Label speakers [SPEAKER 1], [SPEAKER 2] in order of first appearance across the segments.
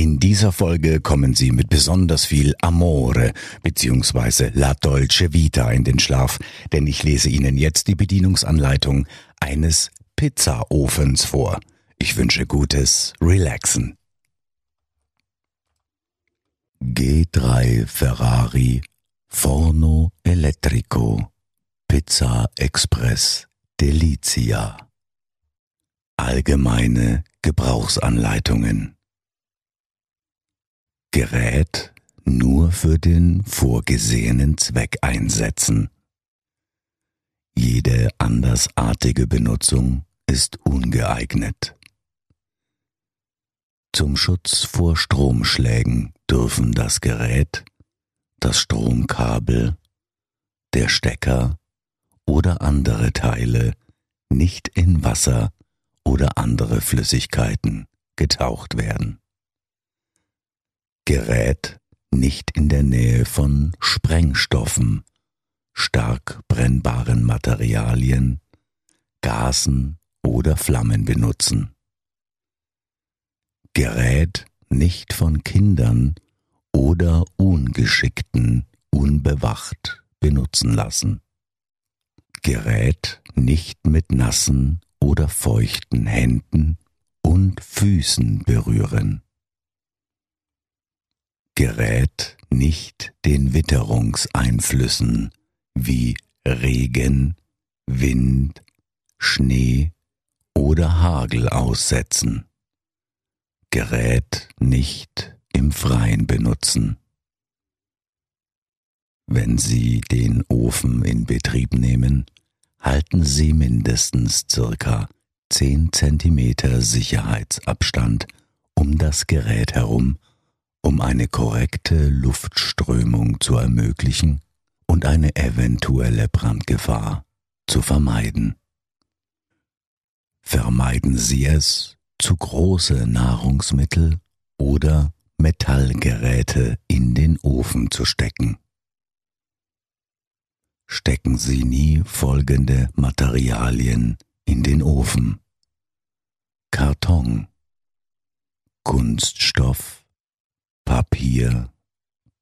[SPEAKER 1] In dieser Folge kommen Sie mit besonders viel Amore bzw. La Dolce Vita in den Schlaf, denn ich lese Ihnen jetzt die Bedienungsanleitung eines Pizzaofens vor. Ich wünsche gutes Relaxen. G3 Ferrari Forno Elettrico Pizza Express Delizia Allgemeine Gebrauchsanleitungen Gerät nur für den vorgesehenen Zweck einsetzen. Jede andersartige Benutzung ist ungeeignet. Zum Schutz vor Stromschlägen dürfen das Gerät, das Stromkabel, der Stecker oder andere Teile nicht in Wasser oder andere Flüssigkeiten getaucht werden. Gerät nicht in der Nähe von Sprengstoffen, stark brennbaren Materialien, Gasen oder Flammen benutzen. Gerät nicht von Kindern oder Ungeschickten unbewacht benutzen lassen. Gerät nicht mit nassen oder feuchten Händen und Füßen berühren. Gerät nicht den Witterungseinflüssen wie Regen, Wind, Schnee oder Hagel aussetzen. Gerät nicht im Freien benutzen. Wenn Sie den Ofen in Betrieb nehmen, halten Sie mindestens circa 10 cm Sicherheitsabstand um das Gerät herum um eine korrekte Luftströmung zu ermöglichen und eine eventuelle Brandgefahr zu vermeiden. Vermeiden Sie es, zu große Nahrungsmittel oder Metallgeräte in den Ofen zu stecken. Stecken Sie nie folgende Materialien in den Ofen. Karton, Kunststoff, Papier,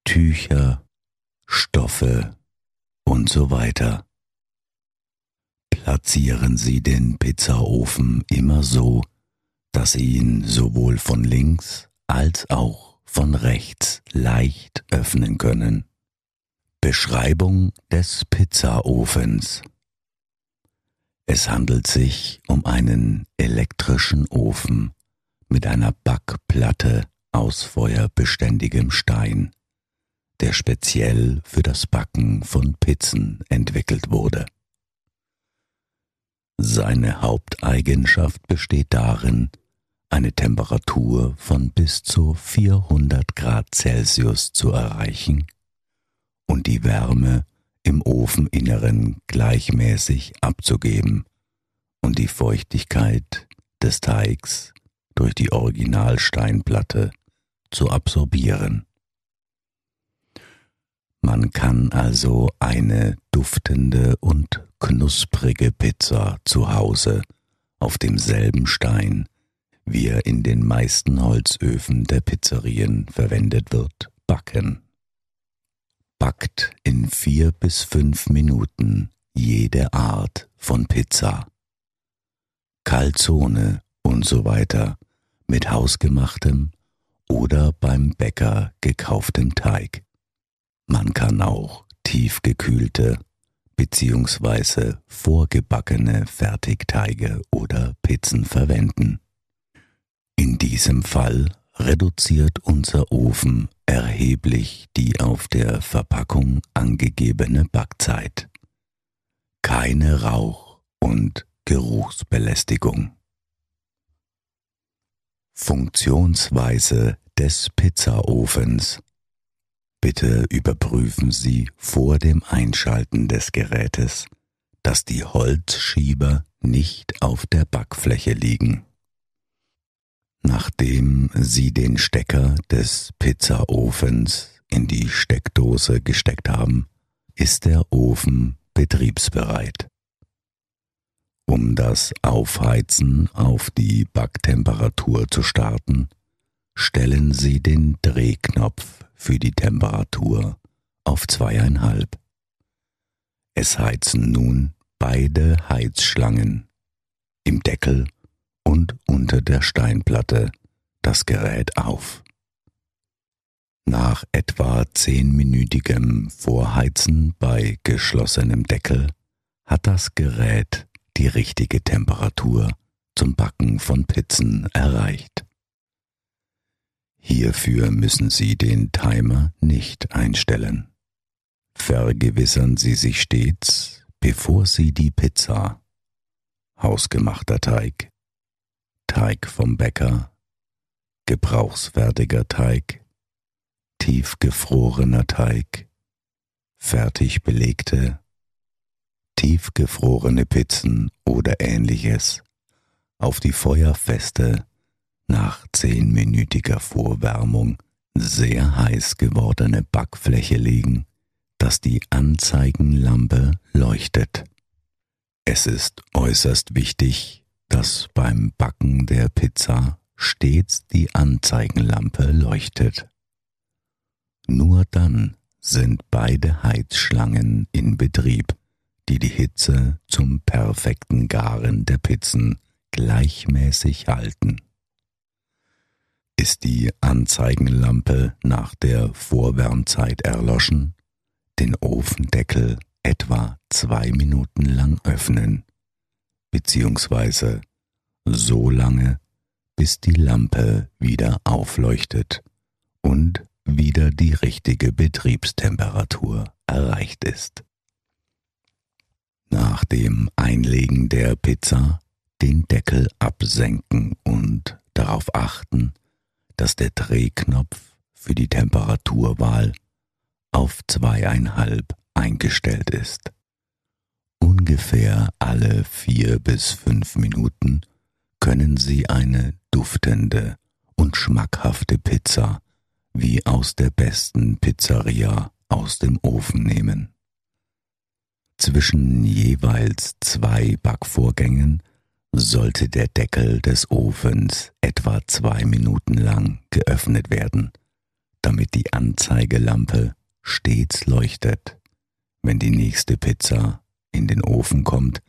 [SPEAKER 1] Tücher, Stoffe und so weiter. Platzieren Sie den Pizzaofen immer so, dass Sie ihn sowohl von links als auch von rechts leicht öffnen können. Beschreibung des Pizzaofens Es handelt sich um einen elektrischen Ofen mit einer Backplatte aus feuerbeständigem Stein, der speziell für das Backen von Pizzen entwickelt wurde. Seine Haupteigenschaft besteht darin, eine Temperatur von bis zu 400 Grad Celsius zu erreichen und die Wärme im Ofeninneren gleichmäßig abzugeben und die Feuchtigkeit des Teigs durch die Originalsteinplatte zu absorbieren. Man kann also eine duftende und knusprige Pizza zu Hause auf demselben Stein, wie er in den meisten Holzöfen der Pizzerien verwendet wird, backen. Backt in vier bis fünf Minuten jede Art von Pizza. Calzone und so weiter mit hausgemachtem oder beim Bäcker gekauftem Teig. Man kann auch tiefgekühlte bzw. vorgebackene Fertigteige oder Pizzen verwenden. In diesem Fall reduziert unser Ofen erheblich die auf der Verpackung angegebene Backzeit. Keine Rauch- und Geruchsbelästigung. Funktionsweise des Pizzaofens. Bitte überprüfen Sie vor dem Einschalten des Gerätes, dass die Holzschieber nicht auf der Backfläche liegen. Nachdem Sie den Stecker des Pizzaofens in die Steckdose gesteckt haben, ist der Ofen betriebsbereit. Um das Aufheizen auf die Backtemperatur zu starten, stellen Sie den Drehknopf für die Temperatur auf zweieinhalb. Es heizen nun beide Heizschlangen im Deckel und unter der Steinplatte das Gerät auf. Nach etwa zehnminütigem Vorheizen bei geschlossenem Deckel hat das Gerät die richtige Temperatur zum Backen von Pizzen erreicht. Hierfür müssen Sie den Timer nicht einstellen. Vergewissern Sie sich stets, bevor Sie die Pizza, hausgemachter Teig, Teig vom Bäcker, gebrauchsfertiger Teig, tiefgefrorener Teig, fertig belegte, tiefgefrorene Pizzen oder ähnliches auf die feuerfeste, nach zehnminütiger Vorwärmung sehr heiß gewordene Backfläche legen, dass die Anzeigenlampe leuchtet. Es ist äußerst wichtig, dass beim Backen der Pizza stets die Anzeigenlampe leuchtet. Nur dann sind beide Heizschlangen in Betrieb, die die Hitze zum perfekten Garen der Pizzen gleichmäßig halten. Ist die Anzeigenlampe nach der Vorwärmzeit erloschen, den Ofendeckel etwa zwei Minuten lang öffnen, beziehungsweise so lange, bis die Lampe wieder aufleuchtet und wieder die richtige Betriebstemperatur erreicht ist. Nach dem Einlegen der Pizza den Deckel absenken und darauf achten, dass der Drehknopf für die Temperaturwahl auf zweieinhalb eingestellt ist. Ungefähr alle vier bis fünf Minuten können Sie eine duftende und schmackhafte Pizza wie aus der besten Pizzeria aus dem Ofen nehmen. Zwischen jeweils zwei Backvorgängen sollte der Deckel des Ofens etwa zwei Minuten lang geöffnet werden, damit die Anzeigelampe stets leuchtet, wenn die nächste Pizza in den Ofen kommt,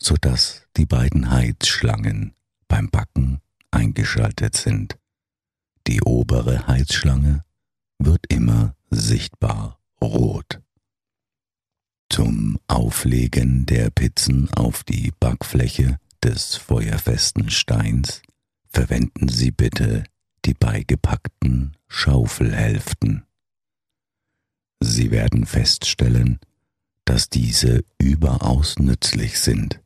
[SPEAKER 1] so dass die beiden Heizschlangen beim Backen eingeschaltet sind. Die obere Heizschlange wird immer sichtbar rot. Zum Auflegen der Pizzen auf die Backfläche des feuerfesten Steins verwenden Sie bitte die beigepackten Schaufelhälften. Sie werden feststellen, dass diese überaus nützlich sind.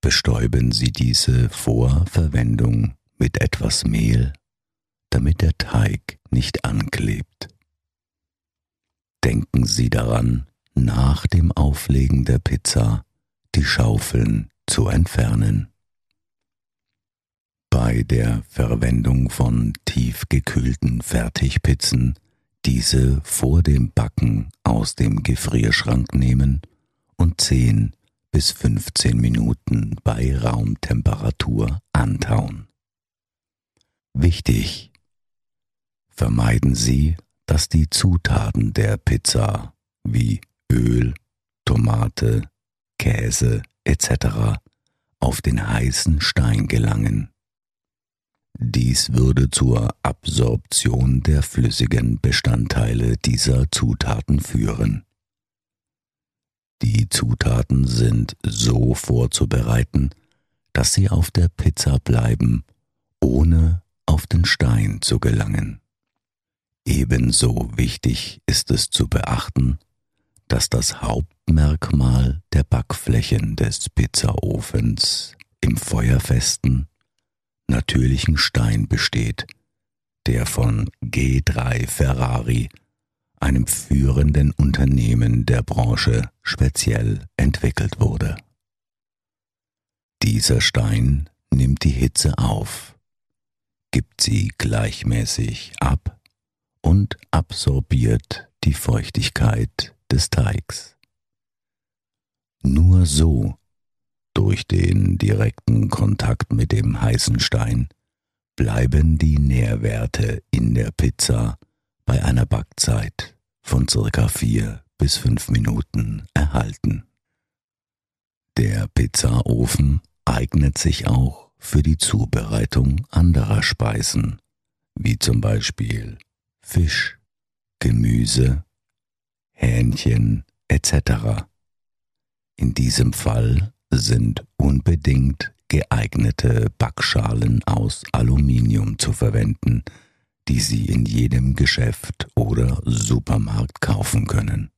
[SPEAKER 1] Bestäuben Sie diese vor Verwendung mit etwas Mehl, damit der Teig nicht anklebt. Denken Sie daran, nach dem Auflegen der Pizza die Schaufeln zu entfernen. Bei der Verwendung von tiefgekühlten Fertigpizzen diese vor dem Backen aus dem Gefrierschrank nehmen und 10 bis 15 Minuten bei Raumtemperatur antauen. Wichtig! Vermeiden Sie, dass die Zutaten der Pizza wie Öl, Tomate, Käse etc. auf den heißen Stein gelangen. Dies würde zur Absorption der flüssigen Bestandteile dieser Zutaten führen. Die Zutaten sind so vorzubereiten, dass sie auf der Pizza bleiben, ohne auf den Stein zu gelangen. Ebenso wichtig ist es zu beachten, dass das Hauptmerkmal der Backflächen des Pizzaofens im feuerfesten, natürlichen Stein besteht, der von G3 Ferrari, einem führenden Unternehmen der Branche, speziell entwickelt wurde. Dieser Stein nimmt die Hitze auf, gibt sie gleichmäßig ab und absorbiert die Feuchtigkeit des Teigs. Nur so, durch den direkten Kontakt mit dem heißen Stein, bleiben die Nährwerte in der Pizza bei einer Backzeit von circa vier bis fünf Minuten erhalten. Der Pizzaofen eignet sich auch für die Zubereitung anderer Speisen, wie zum Beispiel Fisch, Gemüse, Hähnchen etc. In diesem Fall sind unbedingt geeignete Backschalen aus Aluminium zu verwenden, die Sie in jedem Geschäft oder Supermarkt kaufen können.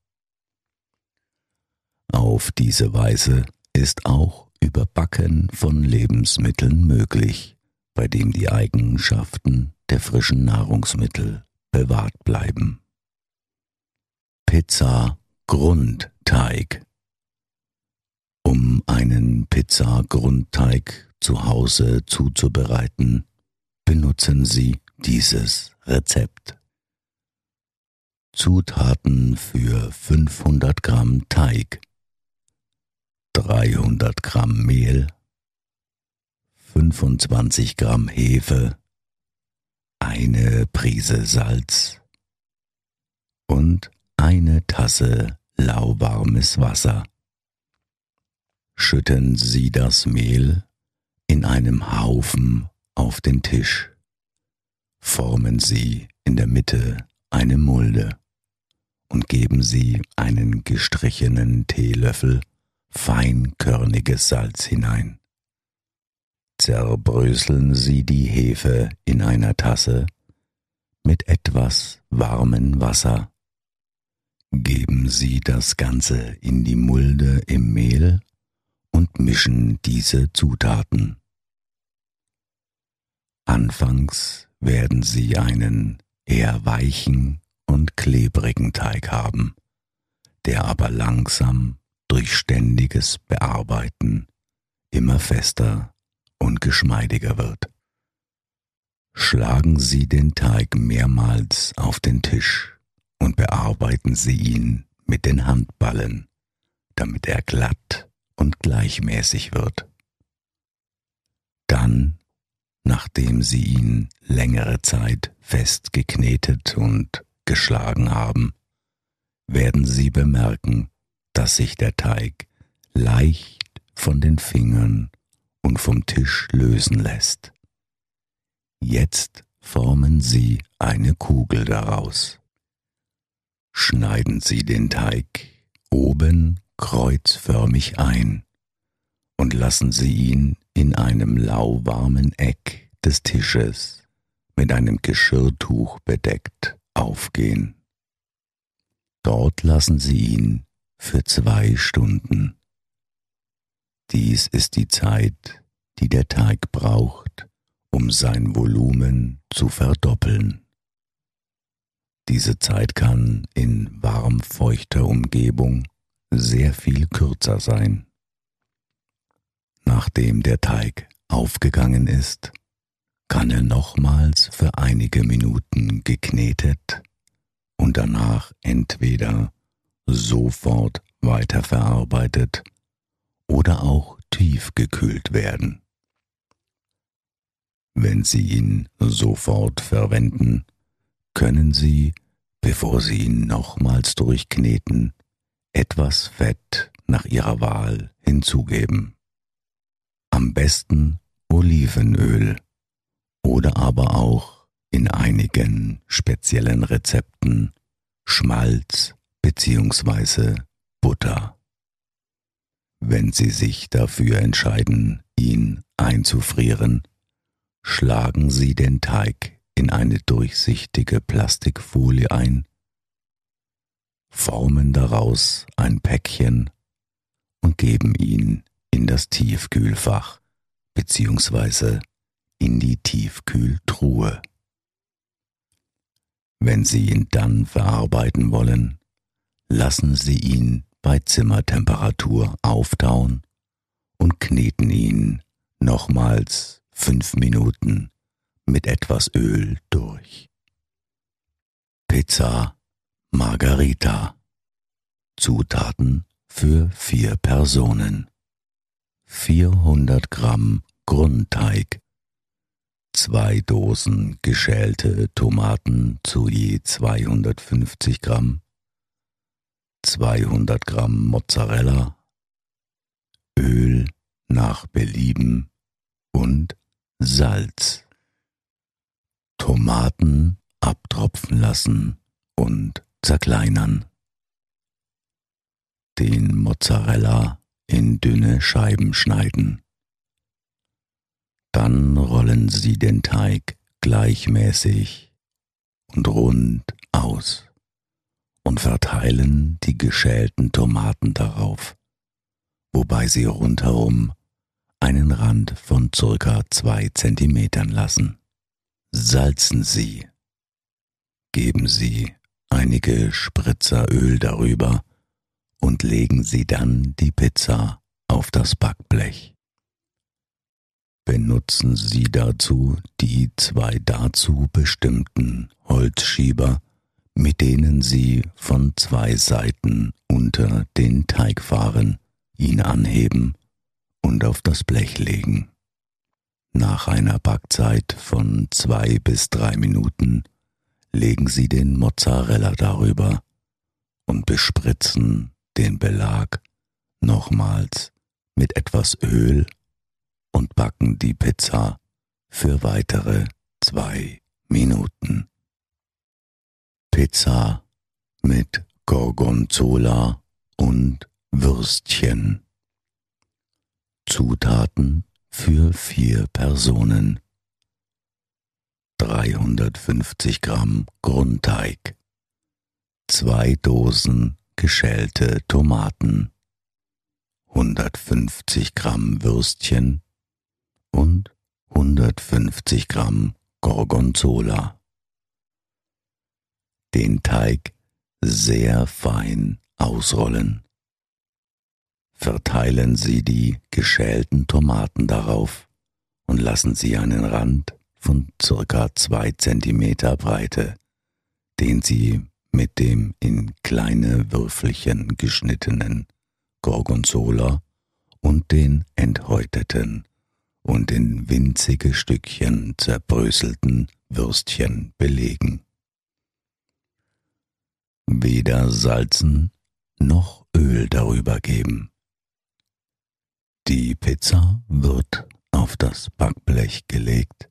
[SPEAKER 1] Auf diese Weise ist auch Überbacken von Lebensmitteln möglich, bei dem die Eigenschaften der frischen Nahrungsmittel bewahrt bleiben. Pizza Grundteig Um einen Pizza Grundteig zu Hause zuzubereiten, benutzen Sie dieses Rezept. Zutaten für 500 Gramm Teig 300 Gramm Mehl 25 Gramm Hefe eine Prise Salz eine Tasse lauwarmes Wasser. Schütten Sie das Mehl in einem Haufen auf den Tisch formen Sie in der Mitte eine Mulde und geben Sie einen gestrichenen Teelöffel feinkörniges Salz hinein. Zerbröseln Sie die Hefe in einer Tasse mit etwas warmem Wasser. Geben Sie das Ganze in die Mulde im Mehl und mischen diese Zutaten. Anfangs werden Sie einen eher weichen und klebrigen Teig haben, der aber langsam durch ständiges Bearbeiten immer fester und geschmeidiger wird. Schlagen Sie den Teig mehrmals auf den Tisch und bearbeiten Sie ihn mit den Handballen, damit er glatt und gleichmäßig wird. Dann nachdem sie ihn längere Zeit fest geknetet und geschlagen haben, werden sie bemerken, dass sich der Teig leicht von den Fingern und vom Tisch lösen lässt. Jetzt formen Sie eine Kugel daraus. Schneiden Sie den Teig oben kreuzförmig ein und lassen Sie ihn in einem lauwarmen Eck des Tisches mit einem Geschirrtuch bedeckt aufgehen. Dort lassen Sie ihn für zwei Stunden. Dies ist die Zeit, die der Teig braucht, um sein Volumen zu verdoppeln. Diese Zeit kann in warm-feuchter Umgebung sehr viel kürzer sein. Nachdem der Teig aufgegangen ist, kann er nochmals für einige Minuten geknetet und danach entweder sofort weiterverarbeitet oder auch tiefgekühlt werden. Wenn Sie ihn sofort verwenden, können Sie, bevor Sie ihn nochmals durchkneten, etwas Fett nach Ihrer Wahl hinzugeben. Am besten Olivenöl oder aber auch in einigen speziellen Rezepten Schmalz bzw. Butter. Wenn Sie sich dafür entscheiden, ihn einzufrieren, schlagen Sie den Teig in eine durchsichtige Plastikfolie ein, formen daraus ein Päckchen und geben ihn in das Tiefkühlfach bzw. in die Tiefkühltruhe. Wenn Sie ihn dann verarbeiten wollen, lassen Sie ihn bei Zimmertemperatur auftauen und kneten ihn nochmals fünf Minuten mit etwas Öl durch. Pizza Margarita. Zutaten für vier Personen. 400 Gramm Grundteig. Zwei Dosen geschälte Tomaten zu je 250 Gramm. 200 Gramm Mozzarella. Öl nach Belieben und Salz. Tomaten abtropfen lassen und zerkleinern. Den Mozzarella in dünne Scheiben schneiden. Dann rollen Sie den Teig gleichmäßig und rund aus und verteilen die geschälten Tomaten darauf wobei sie rundherum einen Rand von circa zwei Zentimetern lassen. Salzen Sie. Geben Sie einige Spritzer Öl darüber und legen Sie dann die Pizza auf das Backblech. Benutzen Sie dazu die zwei dazu bestimmten Holzschieber, mit denen Sie von zwei Seiten unter den Teig fahren ihn anheben und auf das Blech legen. Nach einer Backzeit von zwei bis drei Minuten legen Sie den Mozzarella darüber und bespritzen den Belag nochmals mit etwas Öl und backen die Pizza für weitere zwei Minuten. Pizza mit Gorgonzola und Würstchen. Zutaten für vier Personen. 350 Gramm Grundteig. Zwei Dosen geschälte Tomaten. 150 Gramm Würstchen und 150 Gramm Gorgonzola. Den Teig sehr fein ausrollen verteilen Sie die geschälten Tomaten darauf und lassen Sie einen Rand von circa zwei Zentimeter Breite, den Sie mit dem in kleine Würfelchen geschnittenen Gorgonzola und den enthäuteten und in winzige Stückchen zerbröselten Würstchen belegen. Weder salzen noch Öl darüber geben. Die Pizza wird auf das Backblech gelegt,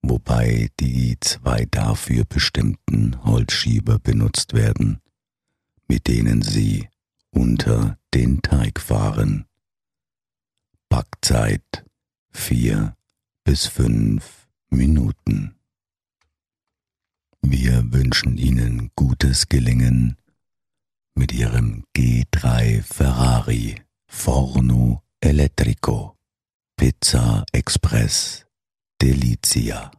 [SPEAKER 1] wobei die zwei dafür bestimmten Holzschieber benutzt werden, mit denen sie unter den Teig fahren. Backzeit vier bis fünf Minuten. Wir wünschen Ihnen gutes Gelingen mit Ihrem G3 Ferrari Forno Elettrico, Pizza Express, Delizia.